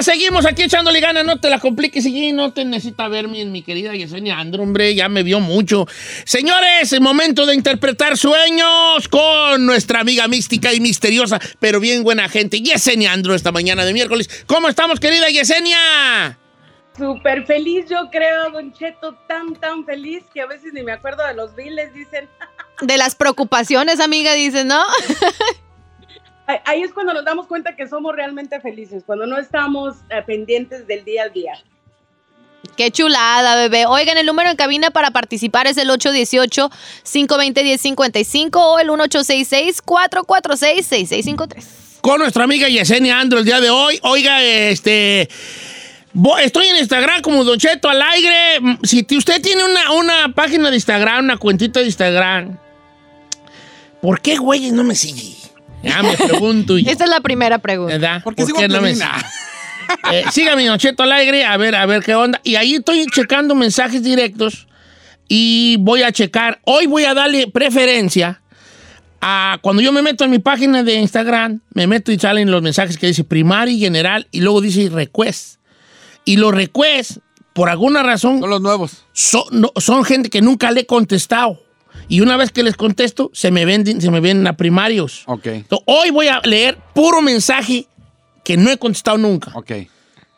Seguimos aquí echándole ganas. No te la compliques y no te necesita ver mi, mi querida Yesenia Andrew, hombre. Ya me vio mucho. Señores, es momento de interpretar sueños con nuestra amiga mística y misteriosa, pero bien buena gente, Yesenia Andrew, esta mañana de miércoles. ¿Cómo estamos, querida Yesenia? Súper feliz, yo creo, Don Cheto, tan, tan feliz que a veces ni me acuerdo de los biles, dicen. De las preocupaciones, amiga, dices, ¿no? Ahí es cuando nos damos cuenta que somos realmente felices, cuando no estamos eh, pendientes del día al día. Qué chulada, bebé. Oigan, el número en cabina para participar es el 818-520-1055 o el 1866-446-6653. Con nuestra amiga Yesenia Andro el día de hoy. Oiga, este... Estoy en Instagram como Don Cheto al aire. Si usted tiene una, una página de Instagram, una cuentita de Instagram, ¿por qué, güey, no me sigue? Ya me pregunto. Esta es la primera pregunta. ¿Verdad? ¿Por qué, no me eh, Sígame, Don Cheto al aire, a ver, a ver qué onda. Y ahí estoy checando mensajes directos y voy a checar. Hoy voy a darle preferencia a cuando yo me meto en mi página de Instagram, me meto y salen los mensajes que dice primaria y general y luego dice request. Y los requests, por alguna razón. Son los nuevos. Son, son gente que nunca le he contestado. Y una vez que les contesto, se me ven, se me ven a primarios. Ok. hoy voy a leer puro mensaje que no he contestado nunca. Ok.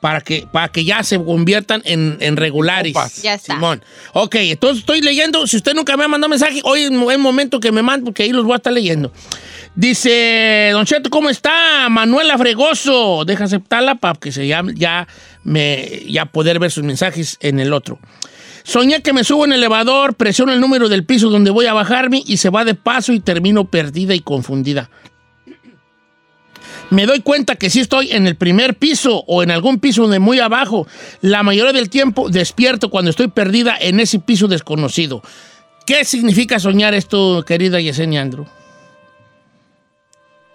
Para que, para que ya se conviertan en, en regulares. Ya está. Simón. Ok, entonces estoy leyendo. Si usted nunca me ha mandado mensaje, hoy es el momento que me mande, porque ahí los voy a estar leyendo. Dice, Don Cheto, ¿cómo está? Manuela Fregoso. Deja aceptarla para que se ya, ya, me, ya poder ver sus mensajes en el otro. Soñé que me subo en el elevador, presiono el número del piso donde voy a bajarme y se va de paso y termino perdida y confundida. Me doy cuenta que si estoy en el primer piso o en algún piso de muy abajo. La mayoría del tiempo despierto cuando estoy perdida en ese piso desconocido. ¿Qué significa soñar esto, querida Yesenia Andrew?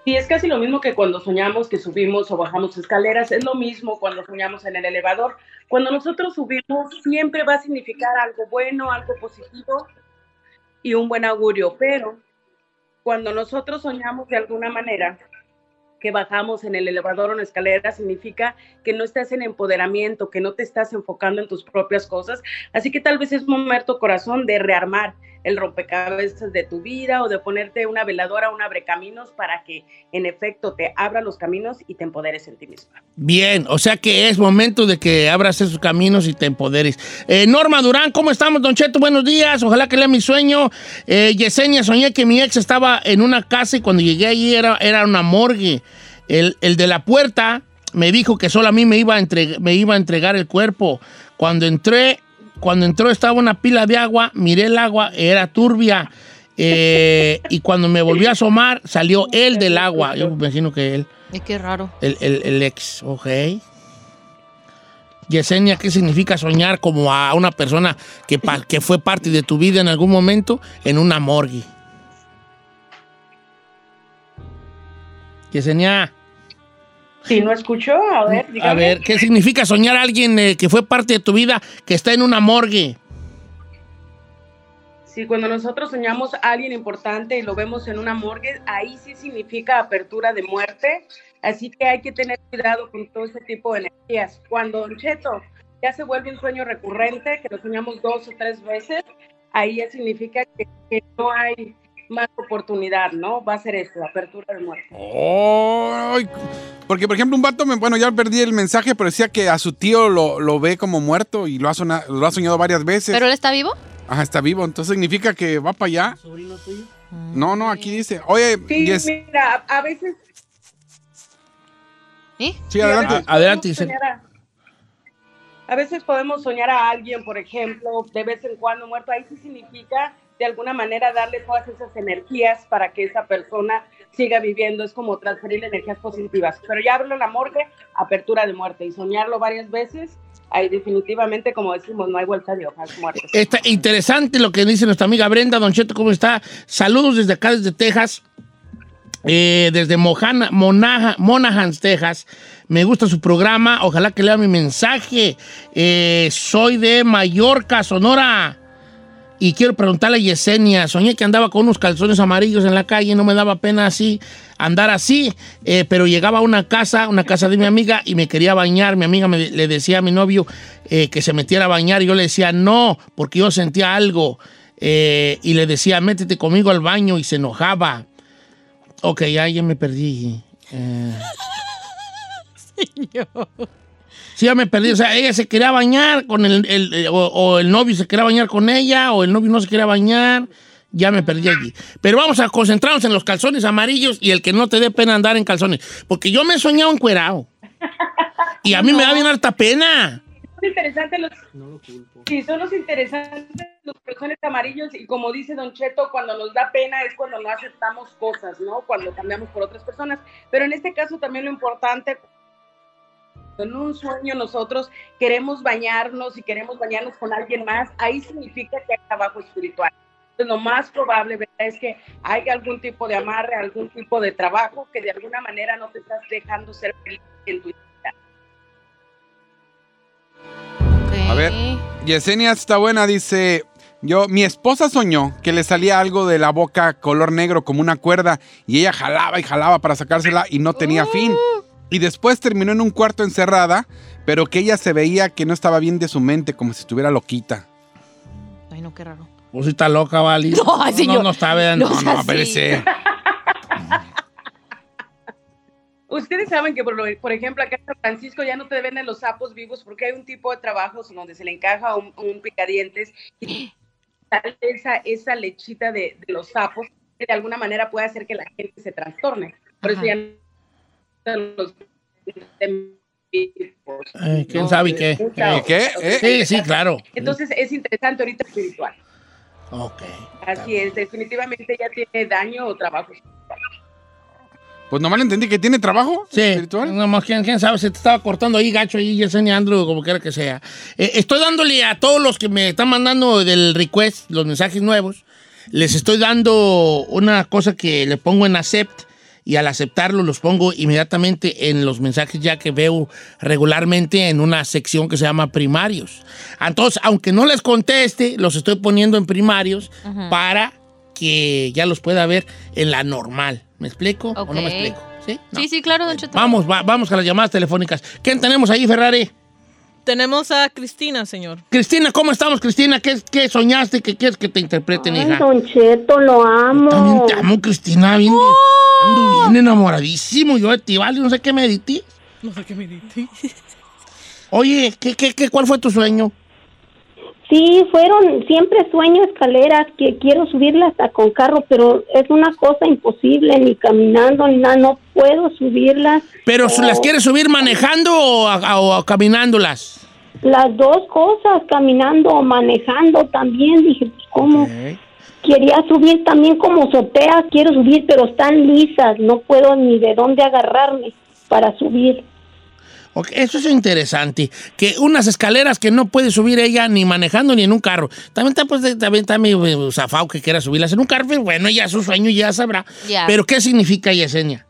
Y es casi lo mismo que cuando soñamos que subimos o bajamos escaleras, es lo mismo cuando soñamos en el elevador. Cuando nosotros subimos siempre va a significar algo bueno, algo positivo y un buen augurio, pero cuando nosotros soñamos de alguna manera que bajamos en el elevador o en escalera significa que no estás en empoderamiento, que no te estás enfocando en tus propias cosas. Así que tal vez es momento, corazón, de rearmar el rompecabezas de tu vida o de ponerte una veladora, un abrecaminos para que en efecto te abra los caminos y te empoderes en ti misma. Bien, o sea que es momento de que abras esos caminos y te empoderes. Eh, Norma Durán, ¿cómo estamos, Don Cheto? Buenos días, ojalá que lea mi sueño. Eh, Yesenia, soñé que mi ex estaba en una casa y cuando llegué allí era, era una morgue. El, el de la puerta me dijo que solo a mí me iba, a me iba a entregar el cuerpo. Cuando entré, cuando entró estaba una pila de agua, miré el agua, era turbia. Eh, y cuando me volví a asomar, salió él del agua. Yo me imagino que él. Es que raro. El, el, ex, ok. Yesenia, ¿qué significa soñar como a una persona que, que fue parte de tu vida en algún momento en una morgue? Yesenia. Si no escuchó, a ver, dígame. A ver, ¿qué significa soñar a alguien eh, que fue parte de tu vida que está en una morgue? Sí, cuando nosotros soñamos a alguien importante y lo vemos en una morgue, ahí sí significa apertura de muerte. Así que hay que tener cuidado con todo ese tipo de energías. Cuando Don Cheto ya se vuelve un sueño recurrente, que lo soñamos dos o tres veces, ahí ya significa que no hay más oportunidad, ¿no? Va a ser eso, apertura de muerte. porque, por ejemplo, un vato, bueno, ya perdí el mensaje, pero decía que a su tío lo, ve como muerto y lo ha, lo ha soñado varias veces. ¿Pero él está vivo? Ajá, está vivo. Entonces significa que va para allá. ¿Sobrino tuyo? No, no, aquí dice. Oye, sí, mira, a veces. ¿Sí? Sí, adelante. adelante. a veces podemos soñar a alguien, por ejemplo, de vez en cuando muerto. Ahí sí significa de alguna manera darle todas esas energías para que esa persona siga viviendo, es como transferir energías positivas. Pero ya hablo en la morgue, apertura de muerte y soñarlo varias veces, ahí definitivamente, como decimos, no hay vuelta de hojas muertas. Está interesante lo que dice nuestra amiga Brenda. Don Cheto, ¿cómo está? Saludos desde acá, desde Texas. eh, desde Mojana, Monaja- Monaghan, Texas. Me gusta su programa. Ojalá que lea mi mensaje. Eh, soy de Mallorca, Sonora. Y quiero preguntarle a Yesenia. Soñé que andaba con unos calzones amarillos en la calle. No me daba pena así andar así. eh, pero llegaba a una casa, una casa de mi amiga, y me quería bañar. Mi amiga me, le decía a mi novio eh, que se metiera a bañar. Y yo le decía no, porque yo sentía algo. Eh, y le decía, métete conmigo al baño. Y se enojaba. Ok, ya, ya me perdí. Eh, Sí, ya me perdí. O sea, ella se quería bañar con el, el- eh, o, o el novio se quería bañar con ella, o el novio no se quería bañar. Ya me perdí allí. Pero vamos a concentrarnos en los calzones amarillos y el que no te dé pena andar en calzones. Porque yo me he soñado encuerado. Y a mí me da bien harta pena. Son interesantes los... Sí, son los interesantes los calzones amarillos y como dice Don Cheto, cuando nos da pena es cuando no aceptamos cosas, ¿no? Cuando cambiamos por otras personas. Pero en este caso también lo importante, en un sueño nosotros queremos bañarnos y queremos bañarnos con alguien más, ahí significa que hay trabajo espiritual. Entonces, lo más probable ¿verdad? es que hay algún tipo de amarre, algún tipo de trabajo que de alguna manera no te estás dejando ser feliz en tu vida. A ver, Yesenia está buena, dice, yo, mi esposa soñó que le salía algo de la boca color negro como una cuerda y ella jalaba y jalaba para sacársela y no tenía fin. Y después terminó en un cuarto encerrada, pero que ella se veía que no estaba bien de su mente, como si estuviera loquita. Ay, no, qué raro. Pues está loca, Vali. No, ay, no, señor. no está, vean. No No, no, así. espérese. Ustedes saben que, por, lo- por ejemplo, acá en San Francisco ya no te venden los sapos vivos porque hay un tipo de trabajos en donde se le encaja un, un picadientes y sale esa, esa lechita de, de los sapos que de alguna manera puede hacer que la gente se trastorne. Por eso ya venden los Eh, ¿Quién ¿no? sabe qué? ¿Eh, qué? ¿Eh? Sí, sí, claro. Entonces es interesante ahorita espiritual. Ok. Así es, definitivamente ya tiene daño o trabajo espiritual. Pues nomás le entendí que tiene trabajo Sí, espiritual. nomás, ¿quién, quién sabe, se te estaba cortando ahí gacho ahí, Yesenia Andrew, como quiera que sea. Eh, estoy dándole a todos los que me están mandando del request, los mensajes nuevos, les estoy dando una cosa que le pongo en accept y al aceptarlo los pongo inmediatamente en los mensajes ya que veo regularmente en una sección que se llama primarios. Entonces, aunque no les conteste, los estoy poniendo en primarios para que ya los pueda ver en la normal. ¿Me explico o no me explico? ¿Sí? No. Sí, sí, claro, Don Cheto. Vamos, va- vamos a las llamadas telefónicas. ¿Quién tenemos ahí, Ferrari? Tenemos a Cristina, señor. Cristina, ¿cómo estamos, Cristina? ¿Qué, qué soñaste? ¿Qué quieres que te interpreten, Ay, hija? Don Cheto, lo amo. También te amo, Cristina. Bien, ando bien enamoradísimo. Yo de ti, vale, no sé qué me di. No sé qué me. Oye, ¿qué, qué, qué, ¿cuál fue tu sueño? Sí, fueron, siempre sueño escaleras que quiero subirlas hasta con carro, pero es una cosa imposible, ni caminando, ni nada, no puedo subirlas. ¿Pero Oh, las quieres subir manejando o, a- o a- caminándolas? Las dos cosas, caminando o manejando también, dije, pues cómo. Quería subir también como azoteas, quiero subir, pero están lisas, no puedo ni de dónde agarrarme para subir. Ok, Eso es interesante. Que unas escaleras que no puede subir ella ni manejando ni en un carro. También está, pues, también está medio eh, zafado que quiera subirlas en un carro. pero Bueno, ya su sueño ya sabrá. Pero ¿qué significa Yesenia?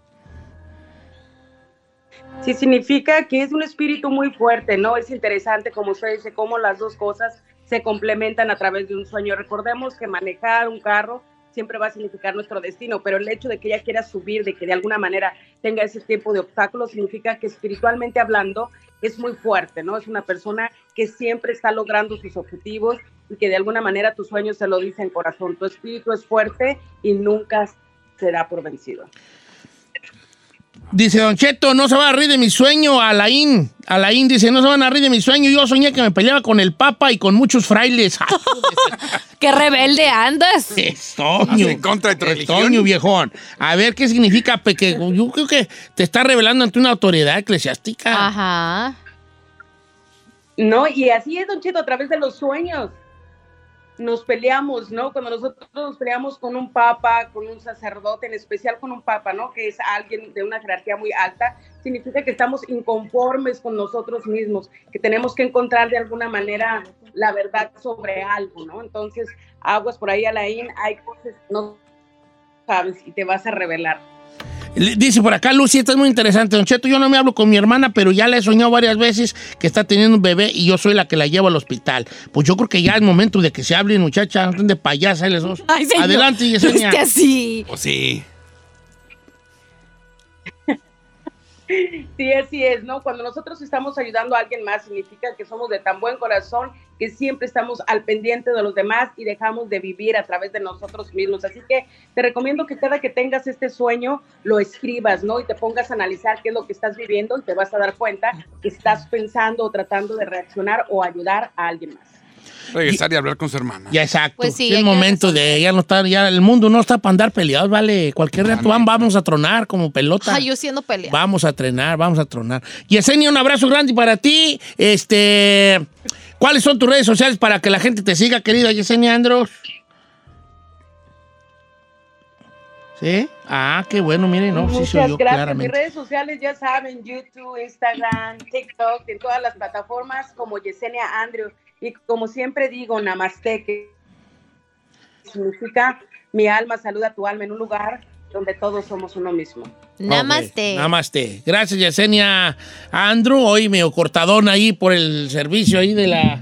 Sí, significa que es un espíritu muy fuerte, ¿no? Es interesante, como usted dice, cómo las dos cosas se complementan a través de un sueño. Recordemos que manejar un carro siempre va a significar nuestro destino, pero el hecho de que ella quiera subir, de que de alguna manera tenga ese tipo de obstáculos, significa que espiritualmente hablando es muy fuerte, ¿no? Es una persona que siempre está logrando sus objetivos y que de alguna manera tus sueños se lo dicen corazón. Tu espíritu es fuerte y nunca será por vencido. Dice Don Cheto, no se van a reír de mi sueño, Alain. Alain dice, no se van a reír de mi sueño. Yo soñé que me peleaba con el Papa y con muchos frailes. ¡Qué rebelde andas! ¡Qué soño! En contra de tu ¡Qué religión. soño, viejón! A ver, ¿qué significa? Porque yo creo que te está revelando ante una autoridad eclesiástica. Ajá. No, y así es, Don Cheto, a través de los sueños. Nos peleamos, ¿no? Cuando nosotros nos peleamos con un papa, con un sacerdote, en especial con un papa, ¿no? Que es alguien de una jerarquía muy alta, significa que estamos inconformes con nosotros mismos, que tenemos que encontrar de alguna manera la verdad sobre algo, ¿no? Entonces, aguas por ahí, Alain, hay cosas que no sabes y te vas a revelar. Dice por acá, Lucy, esta es muy interesante. Don Cheto, yo no me hablo con mi hermana, pero ya le he soñado varias veces que está teniendo un bebé y yo soy la que la llevo al hospital. Pues yo creo que ya es momento de que se hablen, muchacha. No de payasa, les dos. Ay, señor. Adelante, No Yesenia. esté así. Pues sí. Sí, así es, ¿no? Cuando nosotros estamos ayudando a alguien más, significa que somos de tan buen corazón que siempre estamos al pendiente de los demás y dejamos de vivir a través de nosotros mismos. Así que te recomiendo que cada que tengas este sueño, lo escribas, ¿no? Y te pongas a analizar qué es lo que estás viviendo y te vas a dar cuenta que estás pensando o tratando de reaccionar o ayudar a alguien más. Regresar y hablar con su hermana. Ya exacto. Pues sí, es que momento de ya no estar, ya el mundo no está para andar peleados, vale. Cualquier rato van- vamos a tronar como pelota. Ay, yo siendo pelea. Vamos a trenar, vamos a tronar. Yesenia, un abrazo grande para ti. Este, ¿cuáles son tus redes sociales para que la gente te siga, querida Yesenia Andros? ¿Sí? Ah, qué bueno, miren, no, sí Muchas gracias. Mis redes sociales ya saben, YouTube, Instagram, TikTok, en todas las plataformas como Yesenia Andrew. Y como siempre digo, Namaste, que significa mi alma saluda a tu alma en un lugar donde todos somos uno mismo. Namaste. Namaste. Gracias, Yesenia Andrew. Hoy medio cortadón ahí por el servicio ahí de la,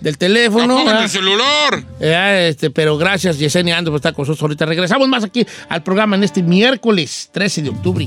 del teléfono. ¡Apaguen ¿verdad? el celular! Eh, este, pero gracias, Yesenia Andro, por estar con nosotros ahorita. Regresamos más aquí al programa en este miércoles 13 de octubre.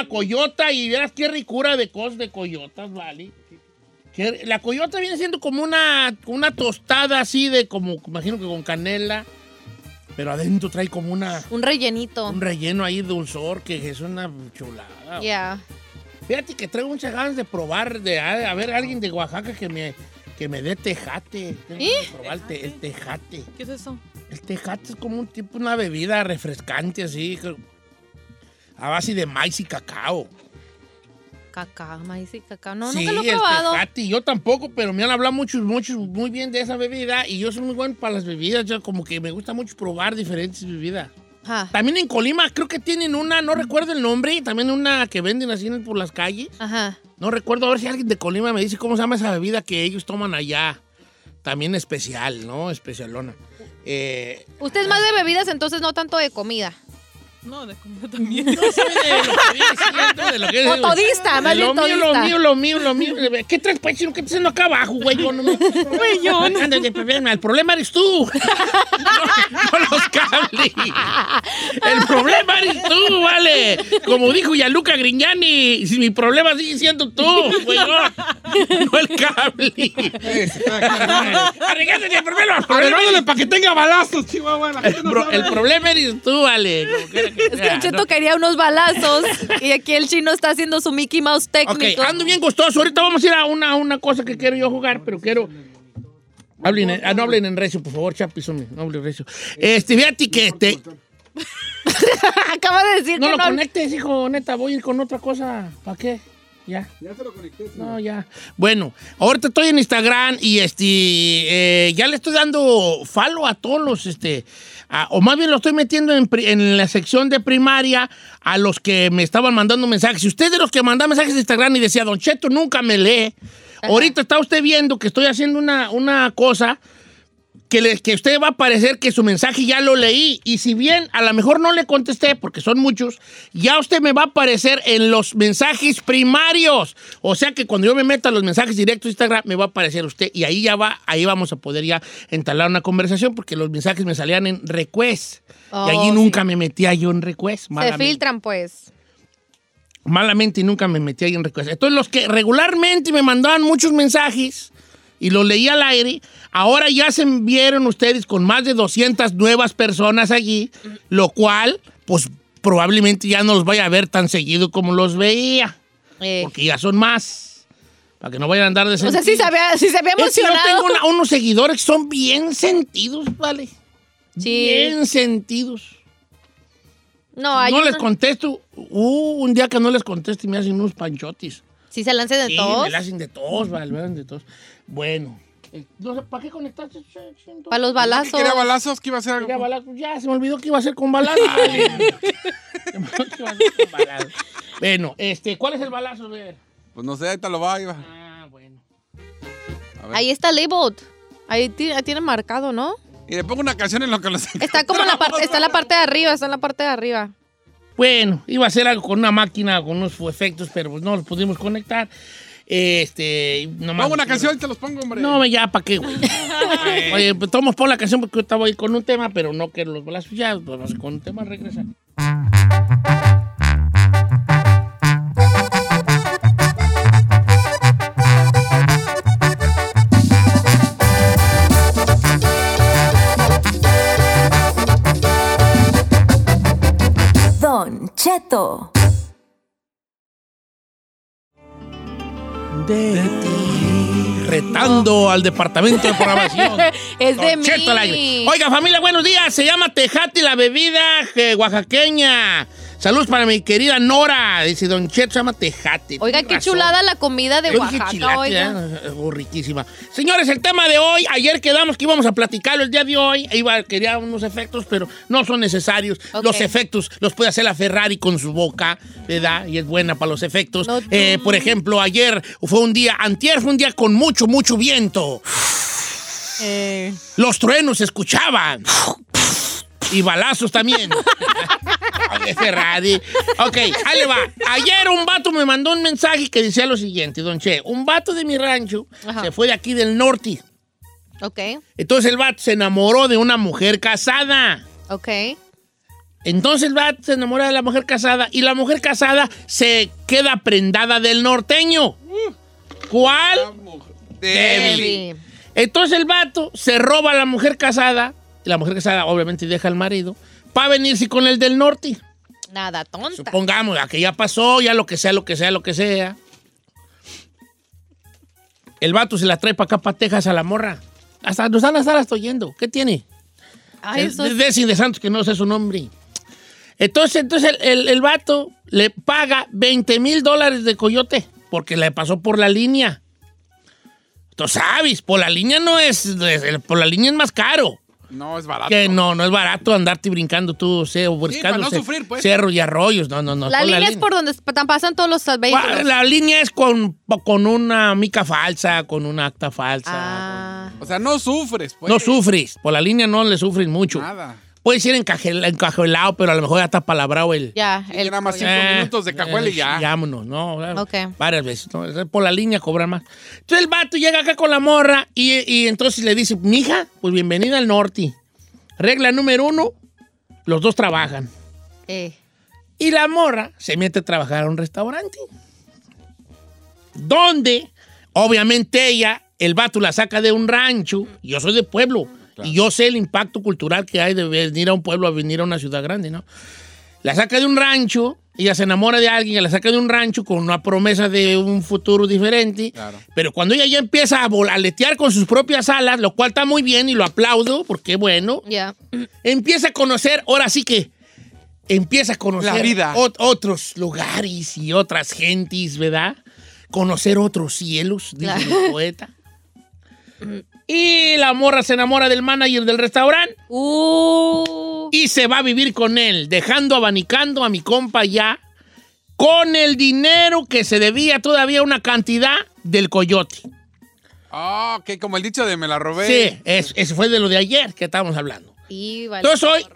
Una coyota y verás qué ricura de cosas de coyotas, ¿vale? Que La coyota viene siendo como una, una tostada así de como, imagino que con canela, pero adentro trae como una, Un rellenito. un relleno ahí dulzor que es una chulada. Ya. Fíjate que traigo muchas ganas de probar, de a, a ver alguien de Oaxaca que me, que me dé tejate. Tengo ¿Eh? que probar el, te- el tejate. ¿Qué es eso? El tejate es como un tipo, una bebida refrescante así, que- a base de maíz y cacao. Cacao, maíz y cacao. No, sí, nunca lo he probado. tejate. Yo tampoco, pero me han hablado muchos, muchos, muy bien de esa bebida y yo soy muy bueno para las bebidas. Yo como que me gusta mucho probar diferentes bebidas. Ajá. También en Colima creo que tienen una, no recuerdo el nombre, también una que venden así por las calles. Ajá. No recuerdo, a ver si alguien de Colima me dice cómo se llama esa bebida que ellos toman allá. También especial, ¿no? Especialona. Eh, Usted es más de bebidas, entonces no tanto de comida. No, de comida también. yo soy de lo que viene siendo, de lo que O todista, más lo bien mío, lo todista. mío, lo mío, lo mío. ¿Qué traes, pues, chino? ¿Qué estás haciendo acá abajo, güey? Yo no me... Güey, yo no. Ándale, problema. El problema eres tú. No, no los cables. El problema eres tú, vale. Como dijo Yaluca Grignani, si mi problema sigue siendo tú, güey, no, no el cable. Arreglate el problema. El problema Arreglándole para que tenga balazos, Chihuahua. la gente no pro- sabe. el problema eres tú, vale. Como quiera que Es que el Cheto ¿no? quería unos balazos y aquí el chino está haciendo su Mickey Mouse Ok, técnico. ando bien gustoso. Ahorita vamos a ir a una, una cosa que quiero yo jugar, pero quiero. Hablen, en- ah, no hablen en recio, por favor, Chapis, no hablen recio. Este, fíjate que este, Acaba de decir no que lo no. conectes, hijo, neta, voy a ir con otra cosa. ¿Para qué? Ya. Ya se lo conecté. sí. No, ya. Bueno, ahorita estoy en Instagram y este eh, ya le estoy dando follow a todos los, este, a- o más bien lo estoy metiendo en, la sección de primaria a los que me estaban mandando mensajes. Si usted es de los que mandan mensajes de Instagram y decía, Don Cheto nunca me lee, ahorita está usted viendo que estoy haciendo una, una cosa que, le- que usted va a parecer que su mensaje ya lo leí. Y si bien a lo mejor no le contesté, porque son muchos, ya usted me va a aparecer en los mensajes primarios. O sea que cuando yo me meta a los mensajes directos de Instagram, me va a aparecer usted. Y ahí ya va, ahí vamos a poder ya entablar una conversación, porque los mensajes me salían en request. Oh, y allí sí. nunca me metía yo en request. Se malamente. filtran, pues. Malamente y nunca me metía ahí en request. Entonces, los que regularmente me mandaban muchos mensajes y los leía al aire, ahora ya se vieron ustedes con más de 200 nuevas personas allí, lo cual, pues probablemente ya no los vaya a ver tan seguido como los veía, Eh, porque ya son más. Para que no vayan a andar de o sea, sí se había, sí se había Es que yo emocionado. tengo una- unos seguidores que son bien sentidos, ¿vale? Sí. Bien sentidos. No, hay no les una- contesto. Uh, un día que no les contesto y me hacen unos panchotis. ¿Sí se lancen de Sí, todos? me la hacen de todos, vale, de todos. Bueno, eh, no sé, ¿para qué conectaste? Para los balazos. ¿Quería balazos? ¿Qué iba a hacer algo? Quería balazos. Ya, se me olvidó que iba a ser con balazos. vale. Se me olvidó que iba a ser con balazos. Bueno, este, ¿cuál es el balazo? Ver. Pues no sé, ahí te lo va, ahí va. Ah, bueno. A ver. Ahí está labeled. Ahí ti- ahí tiene marcado, ¿no? Y le pongo una canción en lo que los Está como en la parte, está en la parte de arriba, está en la parte de arriba. Bueno, iba a hacer algo con una máquina, con unos efectos, pero pues no los pudimos conectar. Este, nomás- Pongo una canción y te los pongo, hombre. No, ya, ¿para qué, güey? Oye, pues tomamos por la canción porque ahorita voy con un tema, pero no quiero los balazos ya, pues vamos con un tema, regresa. Cheto. De ti. Retando al departamento de programación. Es de Don Cheto al aire. mí. Oiga, familia, buenos días. Se llama Tejati la bebida eh, oaxaqueña. Saludos para mi querida Nora. Dice Don Cheto, se llama Tejati. Oiga, qué razón. chulada la comida de Yo dije Oaxaca, chilate, oiga. ¿eh? Oh, riquísima. Señores, el tema de hoy, ayer quedamos que íbamos a platicarlo el día de hoy. Iba, quería unos efectos, pero no son necesarios. Los efectos los puede hacer la Ferrari con su boca, ¿verdad? Y es buena para los efectos. No, Eh, por ejemplo, ayer fue un día, antier fue un día con mucho, mucho viento. Eh, Los truenos se escuchaban. Y balazos también. Ok, ahí le va. Ayer un vato me mandó un mensaje que decía lo siguiente, don Che. Un vato de mi rancho Ajá. se fue de aquí del norte. ok, Entonces el vato se enamoró de una mujer casada. ok. Entonces el vato se enamora de la mujer casada y la mujer casada se queda prendada del norteño. ¿Cuál? Debbie. Entonces el vato se roba a la mujer casada, la mujer casada obviamente deja al marido, para venirse con el del norte. Nada, tonta. Supongamos, a que ya pasó, ya lo que sea, lo que sea, lo que sea. El vato se la trae para acá, para Texas, a la morra. Hasta nos van a estar hasta oyendo. ¿Qué tiene? Ay, Es eso de, de- de Santos, que no sé su nombre. Entonces, entonces el, el- el vato le paga 20 mil dólares de coyote porque le pasó por la línea. Tú sabes, por la línea no es, es- por la línea es más caro. No, es barato. Que no, no es barato andarte brincando tú, sé, o buscando para no ce- sufrir, pues. cerros y arroyos. No, no, no. La línea es por donde pa- pasan todos los vehículos. La línea es con, con una mica falsa, con una acta falsa. Ah, O sea, no sufres, pues. No sufres. Por la línea no le sufres mucho. Nada. Ir encajel- encajuelado, pero a lo mejor ya está palabrado el. ya. Y nada más cinco Eh, minutos de cajuela y eh, ya. sí, vámonos, ¿no? Ok. Varias veces, ¿no? Por la línea cobran más. Entonces el vato llega acá con la morra y, y entonces le dice, mija, pues bienvenida al norte. Regla número uno, los dos trabajan. Eh, Y la morra se mete a trabajar a un restaurante. Donde, obviamente ella, el vato la saca de un rancho. Yo soy de pueblo. Y yo sé el impacto cultural que hay de venir a un pueblo a venir a una ciudad grande, ¿no? La saca de un rancho, ella se enamora de alguien, la saca de un rancho con una promesa de un futuro diferente. Claro. Pero cuando ella ya empieza a volaletear con sus propias alas, lo cual está muy bien y lo aplaudo, porque bueno, ya. empieza a conocer, ahora sí que empieza a conocer La vida. ot- otros lugares y otras gentes, ¿verdad? Conocer otros cielos, dice Claro. el poeta. Y la morra se enamora del manager del restaurante Uh, y se va a vivir con él, dejando abanicando a mi compa ya con el dinero que se debía todavía una cantidad del coyote. Ah, ok, como el dicho de me la robé. Sí, es- ese fue de lo de ayer que estábamos hablando. y vale. Entonces hoy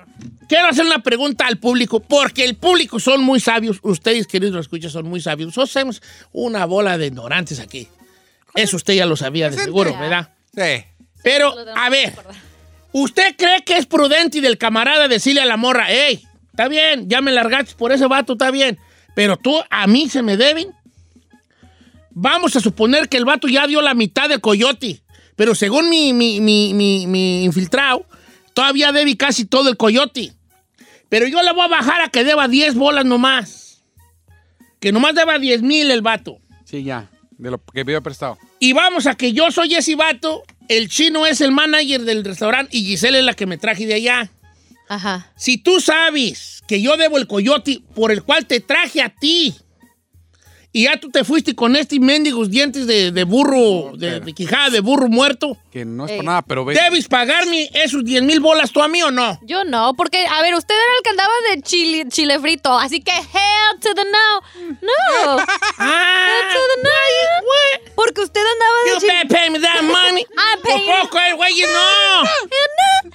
quiero hacer una pregunta al público, porque el público son muy sabios, ustedes queridos escuchas son muy sabios. Nosotros somos una bola de ignorantes aquí. Eso usted ya lo sabía de seguro, ¿verdad? Sí. Pero, a ver, ¿usted cree que es prudente y del camarada decirle a la morra, hey, está bien, ya me largaste por ese vato, está bien, pero tú a mí se me deben? Vamos a suponer que el vato ya dio la mitad del coyote, pero según mi, mi, mi, mi, mi infiltrado, todavía debe casi todo el coyote. Pero yo le voy a bajar a que deba 10 bolas nomás. Que nomás deba 10 mil el vato. Sí, ya. De lo que pidió prestado. Y vamos a que yo soy ese vato, el chino es el manager del restaurante y Giselle es la que me traje de allá. Ajá. Si tú sabes que yo debo el coyote por el cual te traje a ti y ya tú te fuiste con estos mendigos dientes de, de burro, de, de quijada de burro muerto. Que no es Ey. por nada, pero ve. ¿Debes pagarme esos 10 mil bolas tú a mí o no? Yo no, porque, a ver, usted era el que andaba de chile, chile frito, así que hell to the no. No. Ah, Hell to the no. Porque usted andaba de you chile. better pay me that money. I'm paying Por poco, eh, güey, no. No.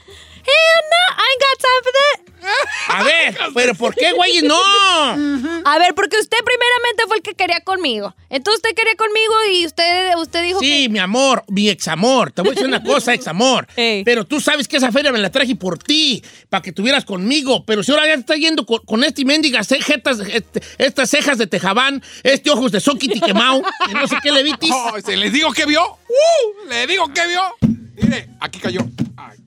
Hell no. I ain't got time for that. A ver, pero ¿por qué, güey, no? A ver, porque usted primeramente fue el que quería conmigo. Entonces usted quería conmigo y usted, usted dijo Sí, mi amor, mi examor. Te voy a decir una cosa, examor. Ey. Pero tú sabes que esa feria me la traje por ti, para que tuvieras conmigo. Pero si ahora ya te está yendo con, con este mendigas cejetas, este- estas cejas de tejabán, este ojos de soquiti quemado, que no sé qué le vitis. Oh, ¿se ¿Les digo que vio? ¡Uh! ¿Le digo que vio? Mire, aquí cayó. Ay,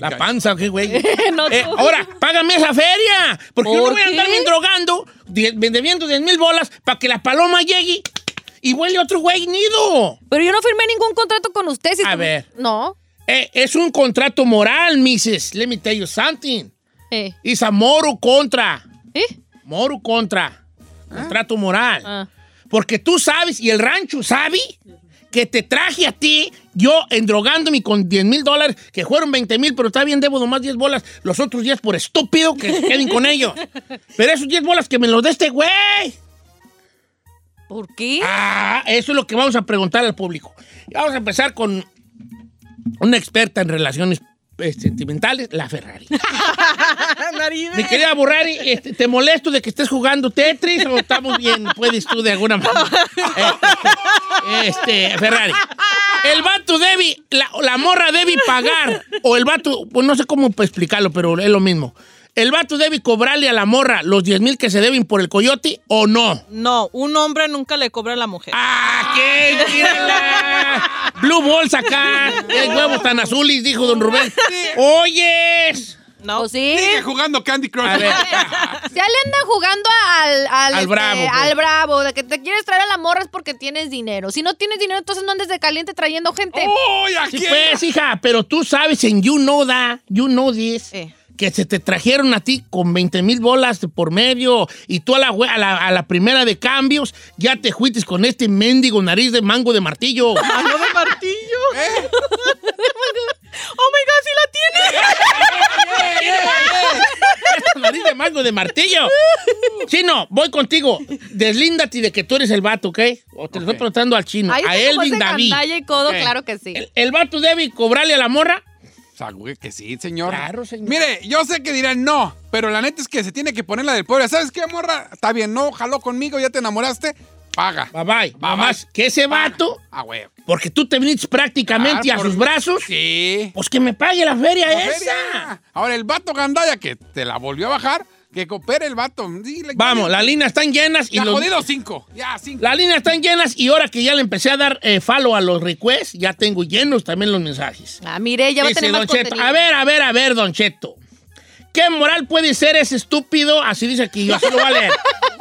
La panza, ¿qué güey? No, Eh, ahora, págame esa feria. Porque yo no ¿Por voy a qué? andarme drogando, die- debiendo 10 mil bolas, para que la paloma llegue y huele otro güey nido. Pero yo no firmé ningún contrato con usted. Si A tú- ver. No. Eh, es un contrato moral, Mrs. Let me tell you something. Eh. It's a moru contra. ¿Eh? Moru contra. Contrato moral. Ah. Porque tú sabes, y el rancho sabe, que te traje a ti, yo endrogándome con 10 mil dólares, que fueron 20 mil, pero está bien, debo nomás 10 bolas, los otros 10 por estúpido, que se queden con ellos. Pero esos 10 bolas que me los dé este güey. ¿Por qué? Ah, eso es lo que vamos a preguntar al público. Vamos a empezar con una experta en relaciones eh, sentimentales, la Ferrari. Mi querida Burrari, este, ¿te molesto de que estés jugando Tetris o estamos bien? Puedes tú de alguna manera. Eh, este, Ferrari. El vato debe, la, la morra debe pagar, o el vato, pues no sé cómo explicarlo, pero es lo mismo. ¿El vato debe cobrarle a la morra los 10 mil que se deben por el coyote o no? No, un hombre nunca le cobra a la mujer. ¡Ah, qué! Blue Balls acá. ¡Qué huevos tan azules! Dijo don Rubén. ¡Oyes! No. ¿O sí? Sigue jugando Candy Crush. A ver. Ya le anda jugando al... Al, Al bravo, pues. Al bravo. De que te quieres traer a la morra es porque tienes dinero. Si no tienes dinero, entonces no andes de caliente trayendo gente. ¡Uy, aquí! Sí, pues, hija, pero tú sabes en You Know That, You Know This, Eh. que se te trajeron a ti con 20 mil bolas por medio y tú a la, a, la, a la primera de cambios ya te fuiste con este mendigo nariz de mango de martillo. ¿Mano de martillo? ¡Oh, my God, sí la tiene! Nariz de mango de martillo. Chino, voy contigo. Deslíndate de que tú eres el vato, ¿ok? O te lo estoy preguntando al chino. Ahí a Elvin David. y codo, Ok. claro que sí. El, el vato debe cobrarle a la morra. O sea, güey, que sí, señor. Claro, señor. Mire, yo sé que dirán no, pero la neta es que se tiene que poner la del pobre. ¿Sabes qué, morra? Está bien, no, jaló conmigo, ya te enamoraste, paga. Bye bye. Más que ese vato, Ah, güey. porque tú te viniste prácticamente Ah, a sus brazos, Sí. pues que me pague la feria La esa. feria. Ahora, el vato gandaya que te la volvió a bajar, que coopere el vato. Dile- Vamos, las líneas están llenas y Ya los, jodido cinco. Ya, cinco. las líneas están llenas y ahora que ya le empecé a dar eh, follow a los requests, ya tengo llenos también los mensajes. Ah, mire, ya va a tener más Cheto, a ver, a ver, a ver, Don Cheto. ¿Qué moral puede ser ese estúpido? Así dice aquí, yo así lo voy a leer.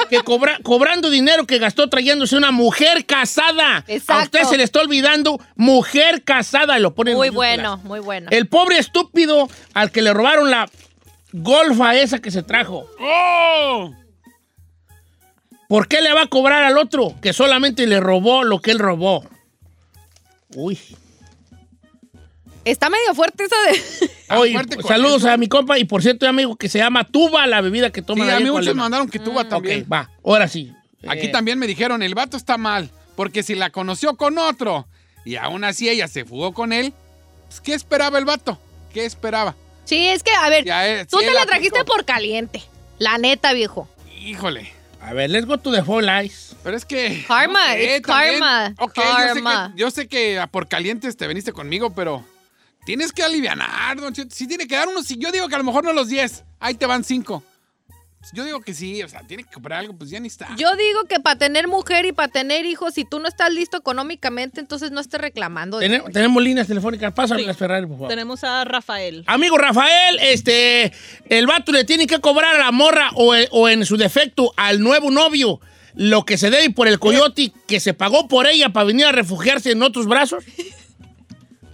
que cobra- cobrando dinero que gastó trayéndose una mujer casada. A Exacto. usted se le está olvidando mujer casada y lo pone en Muy bueno, muy bueno. El pobre estúpido al que le robaron la golfa esa que se trajo. ¡Oh! ¿Por qué le va a cobrar al otro que solamente le robó lo que él robó? Uy. Está medio fuerte esa de... Oye, fuerte con saludos a mi compa y por cierto, amigo, que se llama Tuba, la bebida que Sí, toman a mí muchos me mandaron que tuba también. Ok, va, ahora sí. Aquí Eh, también me dijeron, el vato está mal, porque si la conoció con otro y aún así ella se fugó con él, pues, ¿qué esperaba el vato? ¿Qué esperaba? Sí, es que, a ver, Ya, eh, tú sí, te la aplicó. trajiste por caliente. La neta, viejo. Híjole. A ver, let's go to the full eyes. Pero es que. Karma, sé, it's también- karma, Ok, karma. Yo, sé que, yo sé que a por calientes te veniste conmigo, pero. Tienes que alivianar, don Cheto. Sí tiene que dar unos. Si yo digo que a lo mejor no los 10, ahí te van 5. Yo digo que sí, o sea, tiene que comprar algo, pues ya ni está. Yo digo que para tener mujer y para tener hijos, si tú no estás listo económicamente, entonces no estés reclamando. tenemos líneas telefónicas, pásame Sí. las Ferrari, por favor. Tenemos a Rafael. Amigo Rafael, este, el vato le tiene que cobrar a la morra o, e- o en su defecto al nuevo novio lo que se debe por el coyote que se pagó por ella para venir a refugiarse en otros brazos.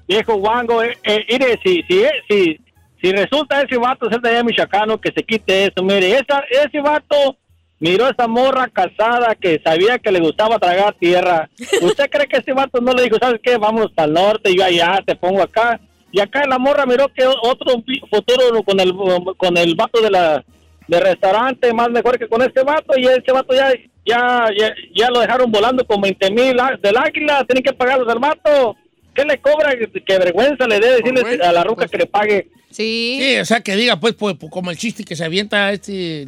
Viejo guango, eh, eh, mire, si, si, si, si resulta ese vato ser de allá michoacano, que se quite eso, mire, esa, ese vato miró a esa morra casada que sabía que le gustaba tragar tierra. ¿Usted cree que ese vato no le dijo, sabes qué, vamos al norte, yo allá, te pongo acá? Y acá la morra miró que otro futuro con el con el vato de la de restaurante más mejor que con este vato y ese vato ya ya ya, ya lo dejaron volando con 20 mil del águila, tienen que pagarlos al vato. ¿Qué le cobra? Qué vergüenza le dé decirle a la ruca que le pague. Sí. Sí, o sea, que diga, pues, pues, pues, como el chiste que se avienta este,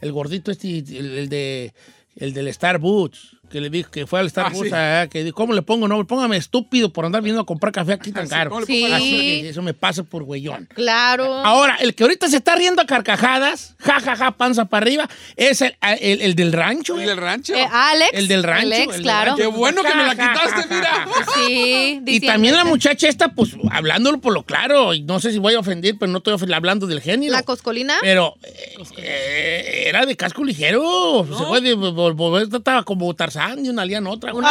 el gordito este, el, el de, el del Starbucks, que le dijo que fue al Starbucks, sí. ah, que dijo, ¿cómo le pongo? No, póngame estúpido por andar viendo a comprar café aquí tan Sí, caro. ¿cómo le Sí. Así eso me pasa por güeyón. Claro. Ahora, el que ahorita se está riendo a carcajadas, ja, ja, ja, panza para arriba, es el, el- el del rancho. ¿El del rancho? Eh, Alex. El del rancho. Alex, el claro. rancho. Qué bueno que me la quitaste, mira. Sí. Y también la muchacha esta, pues, hablándolo por lo claro, y no sé si voy a ofender, pero no estoy hablando del género. La coscolina. Pero eh, eh, era de casco ligero. Se fue de vol- volver, estaba como Tarzán de una liana a otra. Una,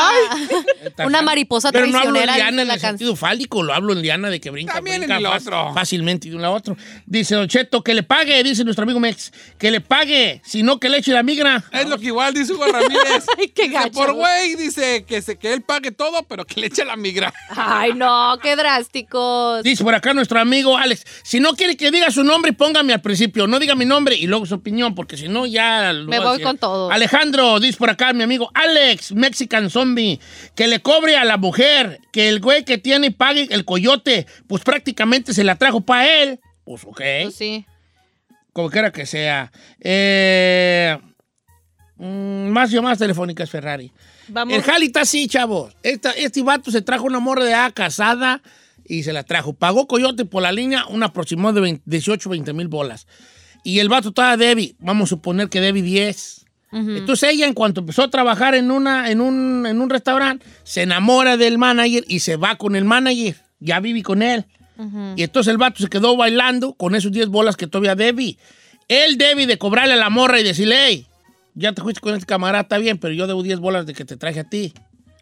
una mariposa Pero no hablo traicionera. liana en la el sentido fálico, lo hablo en liana de que brinca, También brinca en el otro. fácilmente de un lado a otro. Dice Don Cheto, que le pague, dice nuestro amigo Mex, que le pague, si no que le eche la migra. Es lo que igual dice Hugo Ramírez. Ay, qué Dice, gacho. por güey, dice que, se, que él pague todo, pero que le eche la migra. Ay, no, qué drásticos. Dice por acá nuestro amigo Alex, si no quiere que diga su nombre, póngame al principio, no diga mi nombre y luego su opinión, porque si no ya... Me voy con todo. Alejandro, dice por acá mi amigo Alex, Mexican Zombie, que le cobre a la mujer, que el güey que tiene pague el coyote, pues prácticamente se la trajo para él. Pues ok, Pues sí. como quiera que sea. Eh, mm, más llamadas telefónicas Ferrari. Vamos. El jali está así, chavos. Esta- este vato se trajo una morra de A casada y se la trajo. Pagó Coyote por la línea un aproximado de 20 18, 20 mil bolas. Y el vato estaba Debbie. Vamos a suponer que Debbie 10. Entonces ella, en cuanto empezó a trabajar en, una, en, un, en un restaurante, se enamora del manager y se va con el manager. Ya vive con él. Y entonces el vato se quedó bailando con esos 10 bolas que todavía Debbie. Él debe de cobrarle a la morra y decirle, hey, ya te fuiste con este camarada, está bien, pero yo debo 10 bolas de que te traje a ti.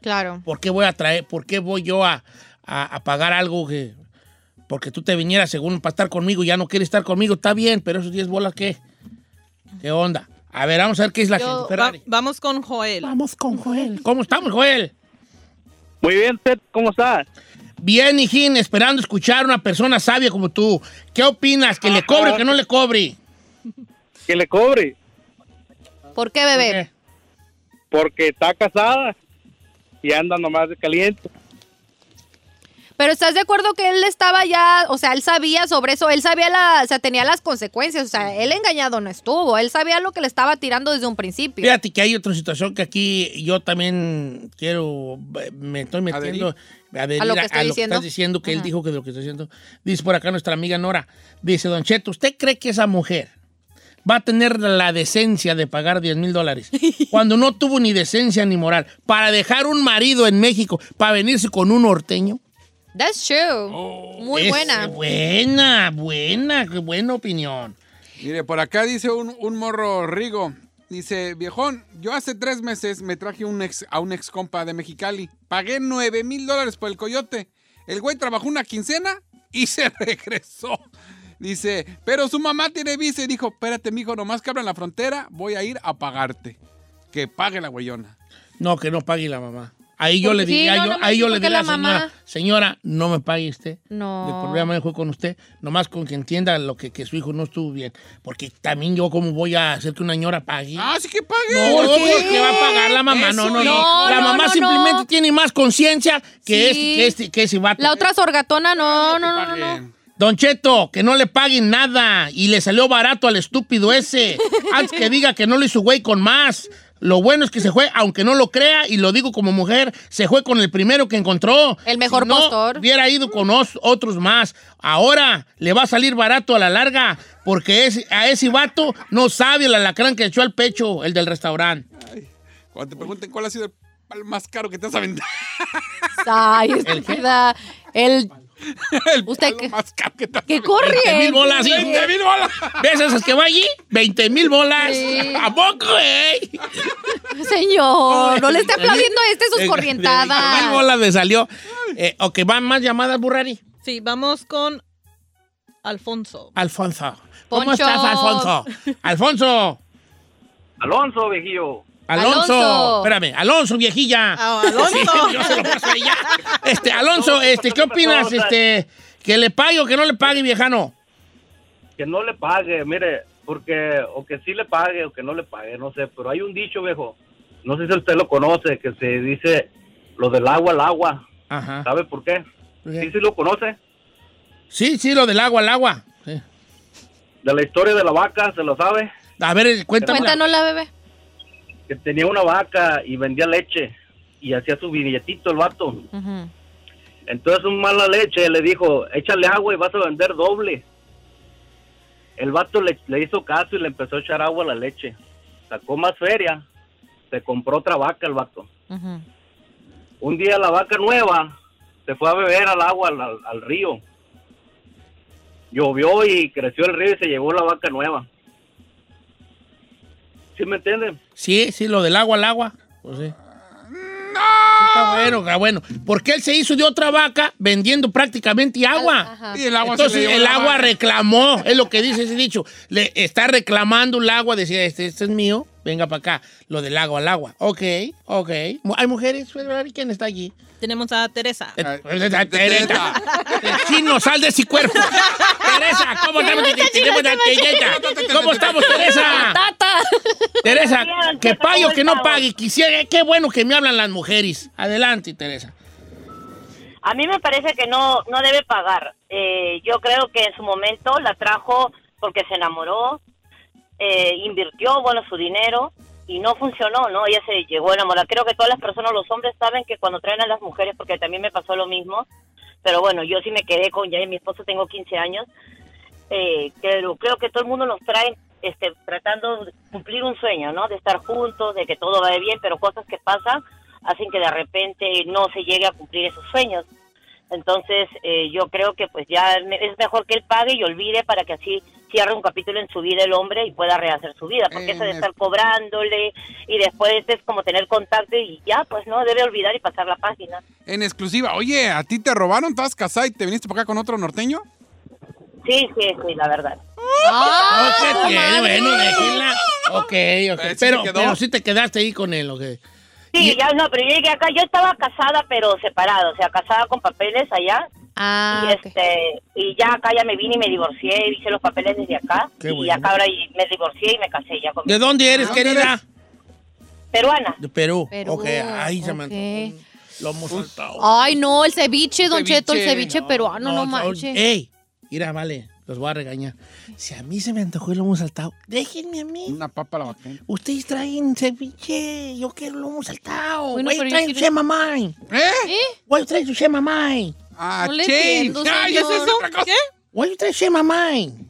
Claro. ¿Por qué voy a traer, por qué voy yo a, a- a pagar algo que... Porque tú te vinieras según para estar conmigo y ya no quieres estar conmigo, está bien, pero esos 10 bolas, ¿qué? ¿Qué onda? A ver, vamos a ver qué es la Yo- gente. Va- vamos con Joel. Vamos con Joel. ¿Cómo estamos, Joel? Muy bien, Ted, ¿cómo estás? Bien, hijín, esperando escuchar a una persona sabia como tú. ¿Qué opinas? ¿Que le Ajá. cobre o que no le cobre? Que le cobre, ¿Por qué, bebé? ¿Qué? porque está casada y anda nomás de caliente. Pero ¿estás de acuerdo que él estaba ya, o sea, él sabía sobre eso, él sabía la, o sea, tenía las consecuencias, o sea, él engañado no estuvo, él sabía lo que le estaba tirando desde un principio. Fíjate que hay otra situación que aquí yo también quiero, me estoy metiendo adherir A lo que estoy diciendo. estás diciendo, que él dijo que de lo que está diciendo. Dice por acá nuestra amiga Nora, dice, Don Cheto, ¿usted cree que esa mujer va a tener la decencia de pagar 10 mil dólares cuando no tuvo ni decencia ni moral para dejar un marido en México para venirse con un norteño? That's true. Muy Es buena. Buena, buena, qué buena opinión. Mire, por acá dice un, un morro Rigo. Dice, viejón, yo hace tres meses me traje un ex, a un ex compa de Mexicali. Pagué nueve mil dólares por el coyote. El güey trabajó una quincena y se regresó. Dice, pero su mamá tiene visa y dijo, espérate, mijo, nomás que abran la frontera, voy a ir a pagarte. Que pague la güeyona. No, que no pague la mamá. Ahí yo le sí, diría, no, yo, no ahí yo le diría a la señora, mamá- señora, no me pague usted. No. El problema fue con usted, nomás con que entienda lo que, que su hijo no estuvo bien. Porque también yo, ¿cómo voy a hacer que una señora pague? Ah, sí que pague. no, ¿por qué? porque va a pagar la mamá. Eso, no, no, no. no, La no, mamá no, simplemente no. tiene más conciencia que, Sí. este, que, este, que ese vato. La otra sorgatona, no, no, no, no, no. Don Cheto, que no le paguen nada y le salió barato al estúpido ese. Antes que diga que no le hizo güey con más. Lo bueno es que se fue, aunque no lo crea, y lo digo como mujer, se fue con el primero que encontró. El mejor Si no, postor. hubiera ido con os- otros más. Ahora le va a salir barato a la larga, porque ese- a ese vato no sabe el alacrán que echó al pecho, el del restaurante. Cuando te pregunten cuál ha sido el palo más caro que te has aventado. Ay, estúpida. El, el Usted palo que- más caro que aventado. corriente. 20 mil bolas, hijo. 20 mil bolas. ¿Ves esas que va allí? 20 mil bolas. Sí. ¿A poco, eh? Señor, no le esté aplaudiendo a este sus de 20 mil corrientadas. bolas le salió. Eh, ok, ¿van más llamadas, Burrari? Sí, vamos con Alfonso. Alfonso. ¿Cómo Poncho. estás, Alfonso? Alfonso. Alonso, viejillo. Alonso, Alonso. espérame, Alonso, viejilla. Ah, Alonso. Sí, yo se lo paso. Este, Alonso, este, ¿qué opinas? Este, que le pague o que no le pague, viejano. Que no le pague, mire, porque o que sí le pague o que no le pague, no sé, pero hay un dicho, viejo, no sé si usted lo conoce, que se dice lo del agua al agua. Ajá. ¿Sabe por qué? ¿Por qué? Sí, sí lo conoce. Sí, sí, lo del agua al agua. Sí. De la historia de la vaca, ¿se lo sabe? A ver, cuéntame. Cuéntanos la bebé. Que tenía una vaca y vendía leche y hacía su billetito el vato. Entonces un mala leche le dijo, échale agua y vas a vender doble. El vato le, le hizo caso y le empezó a echar agua a la leche. Sacó más feria, se compró otra vaca el vato. Un día la vaca nueva se fue a beber al agua, al, al- al río. Llovió y creció el río y se llevó la vaca nueva. ¿Sí me entienden? Sí, sí, lo del agua al agua. Pues sí. Sí, Está bueno, está bueno. Porque él se hizo de otra vaca vendiendo prácticamente agua. Ajá. Y el agua se Entonces le el la agua vaca. reclamó, es lo que dice ese dicho. Le está reclamando el agua, decía, este, este es mío, venga para acá. Lo del agua al agua. Ok, ok. ¿Hay mujeres? ¿Quién está allí? Tenemos a Teresa. Eh, Ay, Teresa. Teresa. Chino, sal de ese cuerpo. Teresa, ¿cómo estamos? Tenemos a Teresa. ¿Cómo estamos, Teresa? Tata. Teresa, que pague o que no pague. Quisiera, qué bueno que me hablan las mujeres. Adelante, Teresa. A mí me parece que no, no debe pagar. Eh, yo creo que en su momento la trajo porque se enamoró, eh, invirtió, bueno, su dinero y no funcionó, ¿no? Ella se llegó a enamorar. Creo que todas las personas, los hombres saben que cuando traen a las mujeres, porque también me pasó lo mismo, pero bueno, yo sí me quedé con ya mi esposo tengo 15 años, eh, pero creo que todo el mundo nos trae este, tratando de cumplir un sueño, ¿no? De estar juntos, de que todo vaya bien, pero cosas que pasan hacen que de repente no se llegue a cumplir esos sueños. Entonces, eh, yo creo que pues ya es mejor que él pague y olvide para que así cierre un capítulo en su vida el hombre y pueda rehacer su vida, porque Eh, eso de me- estar cobrándole y después es como tener contacto y ya, pues no, debe olvidar y pasar la página. En exclusiva, oye, ¿a ti te robaron? ¿Estabas casada y te viniste para acá con otro norteño? Sí, sí, sí, la verdad. Ah, bueno, déjenla. Ok, ok. Eh, ¿sí Pero, pero sí te quedaste ahí con él, ok. Sí, Y- ya no, pero yo llegué acá, yo estaba casada pero separada, o sea, casada con papeles allá Ah, y ok. este y ya acá ya me vine y me divorcié, hice los papeles desde acá Qué y bueno. acá ahora y- me divorcié y me casé ya con ¿De dónde eres, ¿Dónde querida? eres? peruana. De Perú. Perú, Ok, ahí se me. Lo hemos saltado. Ay, no, el ceviche, Don Ceviche. Cheto, el ceviche peruano, no, no, manches. Ey, mira, vale, los voy a regañar. Si a mí se me antojó el lomo saltado, déjenme a mí. Una papa a la vaca. Ustedes traen ceviche, yo quiero lomo saltado. Bueno, trying to quiero- mind? ¿Eh? ¿Eh? To share my mind? Ah, No le change. entiendo, Ay, ¿es eso? ¿Qué? Why you trying to share my mind?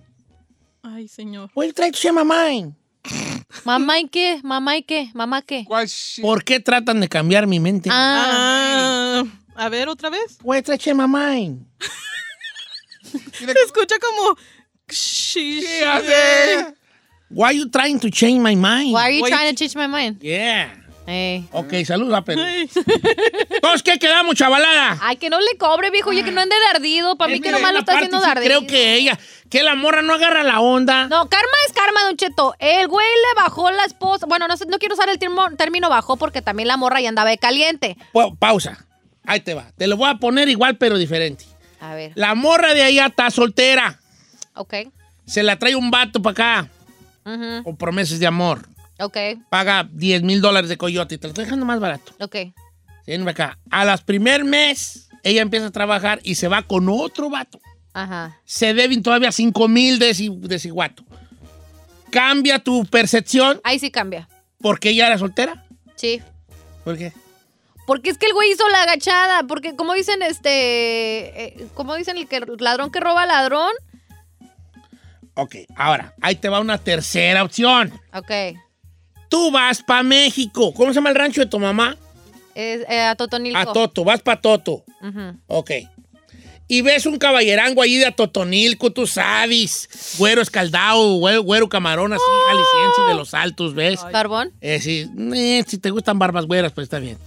Ay, señor. Why you trying to share my mind? ¿Mamá y qué? ¿Mamá y qué? ¿Mamá qué? ¿Por qué tratan de cambiar mi mente? Ah, Ah, a ver, otra vez. Why you my mind? Se escucha como... ¿Qué hace? Why you trying to change my mind? why are you Why- trying to change my mind? Yeah. Ey. Ok, saludos a Perú. Ay. Entonces, ¿qué quedamos, chavalada? Ay, que no le cobre, viejo, ya que no ande de ardido. Para mí Eh, que nomás lo está haciendo sí de ardido. Creo que ella, que la morra no agarra la onda. No, karma es karma, Don Cheto. El güey le bajó la esposa. Bueno, no sé, no quiero usar el termo- término bajó porque también la morra ya andaba de caliente. Pa- pausa. Ahí te va. Te lo voy a poner igual, pero diferente. A ver, La morra de allá está soltera. ok. Se la trae un vato para acá Ujú, con promesas de amor. Ok, Paga 10 mil dólares de coyote. Te lo estoy dejando más barato. ok. Ven acá. A las primer mes, ella empieza a trabajar y se va con otro vato. Ajá. Se deben todavía 5 mil de de ese guato. Cambia tu percepción Ahí sí cambia. porque ella era soltera. Sí. ¿Por qué? Porque es que el güey hizo la agachada. Porque como dicen, este. eh, como dicen el que ladrón que roba ladrón. Ok, ahora, ahí te va una tercera opción. Ok. Tú vas para México. ¿Cómo se llama el rancho de tu mamá? Es, eh, a Totonilco. A Toto, vas para Toto. Ujú. Ok. Y ves un caballerango ahí de Atotonilco, tú sabes, güero escaldado, güero, güero camarón así, jalisciense de los altos, ¿ves? ¿Carbón? Eh, sí, eh, si te gustan barbas güeras, pues está bien.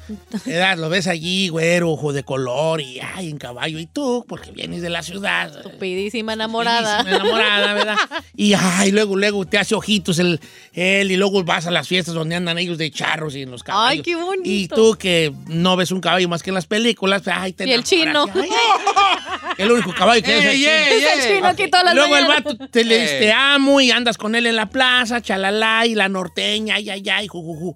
¿Verdad? Lo ves allí, güero, ojo de color y ay, en caballo. Y tú, porque vienes de la ciudad. Estupidísima enamorada. Estupidísima enamorada, ¿verdad? Y ay, luego, luego te hace ojitos el, él y luego vas a las fiestas donde andan ellos de charros y en los caballos. Ay, qué bonito. Y tú que no ves un caballo más que en las películas, ay, te Y el chino. Ay, el único caballo que es el Ey, chino. ey, chino todas las Luego el vato te le dice, Eh. te amo y andas con él en la plaza, chalala, y la norteña, ay, ay, ay, ju, ju, ju.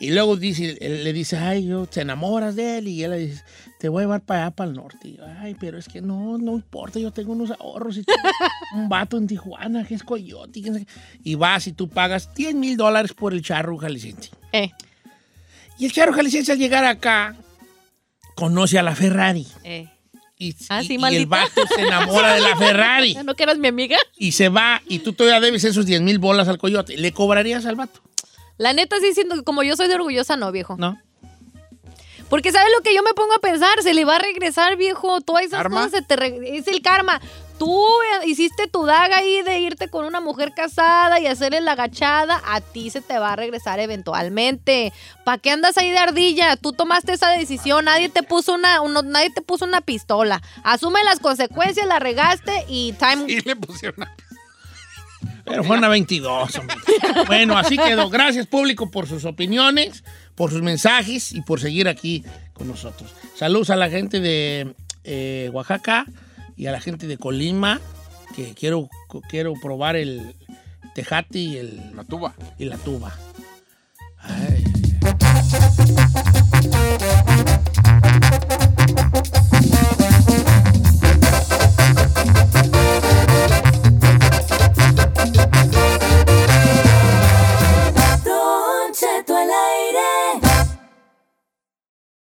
Y luego dice, él le dice, ay, yo, te enamoras de él. Y él le dice, te voy a llevar para allá, para el norte. Y yo, ay, pero es que no, no importa, yo tengo unos ahorros. Y tengo un vato en Tijuana que es coyote. y que no sé qué". Y vas y tú pagas 10 mil dólares por el charro jalisciense. Eh, Y el charro jalisciense al llegar acá, conoce a la Ferrari. eh. Y, Ah, y- sí, y el vato se enamora de la Ferrari. ¿No que eras mi amiga? y se va y tú todavía debes esos 10 mil bolas al coyote. ¿Le cobrarías al vato? La neta, sí, siento que como yo soy de orgullosa, no, viejo. No. Porque ¿sabes lo que yo me pongo a pensar? Se le va a regresar, viejo. Todas esas ¿Karma? cosas se te es el karma. Tú eh, hiciste tu daga ahí de irte con una mujer casada y hacerle la agachada, a ti se te va a regresar eventualmente. ¿Para qué andas ahí de ardilla? Tú tomaste esa decisión, nadie te puso una, uno- nadie te puso una pistola. Asume las consecuencias, la regaste y time. Y le pusieron una... Pero fue una 22, hombre. Bueno, así quedó. Gracias, público, por sus opiniones, por sus mensajes y por seguir aquí con nosotros. Saludos a la gente de eh, Oaxaca y a la gente de Colima, que quiero, quiero probar el tejate y el... La tuba. Y la tuba.